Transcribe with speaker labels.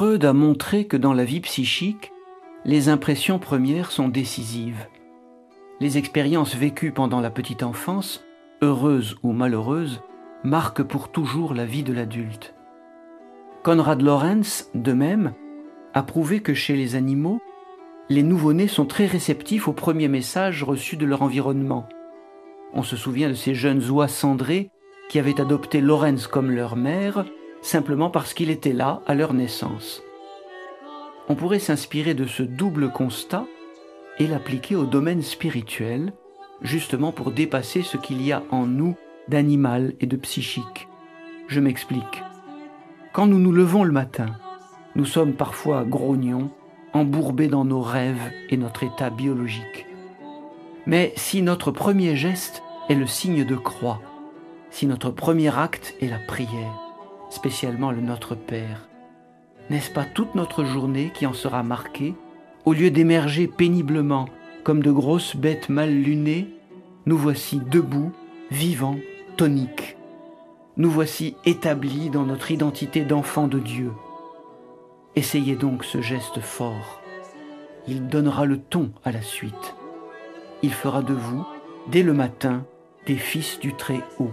Speaker 1: Freud a montré que dans la vie psychique, les impressions premières sont décisives. Les expériences vécues pendant la petite enfance, heureuses ou malheureuses, marquent pour toujours la vie de l'adulte. Konrad Lorenz, de même, a prouvé que chez les animaux, les nouveau-nés sont très réceptifs aux premiers messages reçus de leur environnement. On se souvient de ces jeunes oies cendrées qui avaient adopté Lorenz comme leur mère, simplement parce qu'il était là à leur naissance. On pourrait s'inspirer de ce double constat et l'appliquer au domaine spirituel, justement pour dépasser ce qu'il y a en nous d'animal et de psychique. Je m'explique. Quand nous nous levons le matin, nous sommes parfois grognons, embourbés dans nos rêves et notre état biologique. Mais si notre premier geste est le signe de croix, si notre premier acte est la prière, spécialement le Notre Père, n'est-ce pas toute notre journée qui en sera marquée? Au lieu d'émerger péniblement comme de grosses bêtes mal lunées, nous voici debout, vivants, toniques. Nous voici établis dans notre identité d'enfants de Dieu. Essayez donc ce geste fort. Il donnera le ton à la suite. Il fera de vous, dès le matin, des fils du Très-Haut.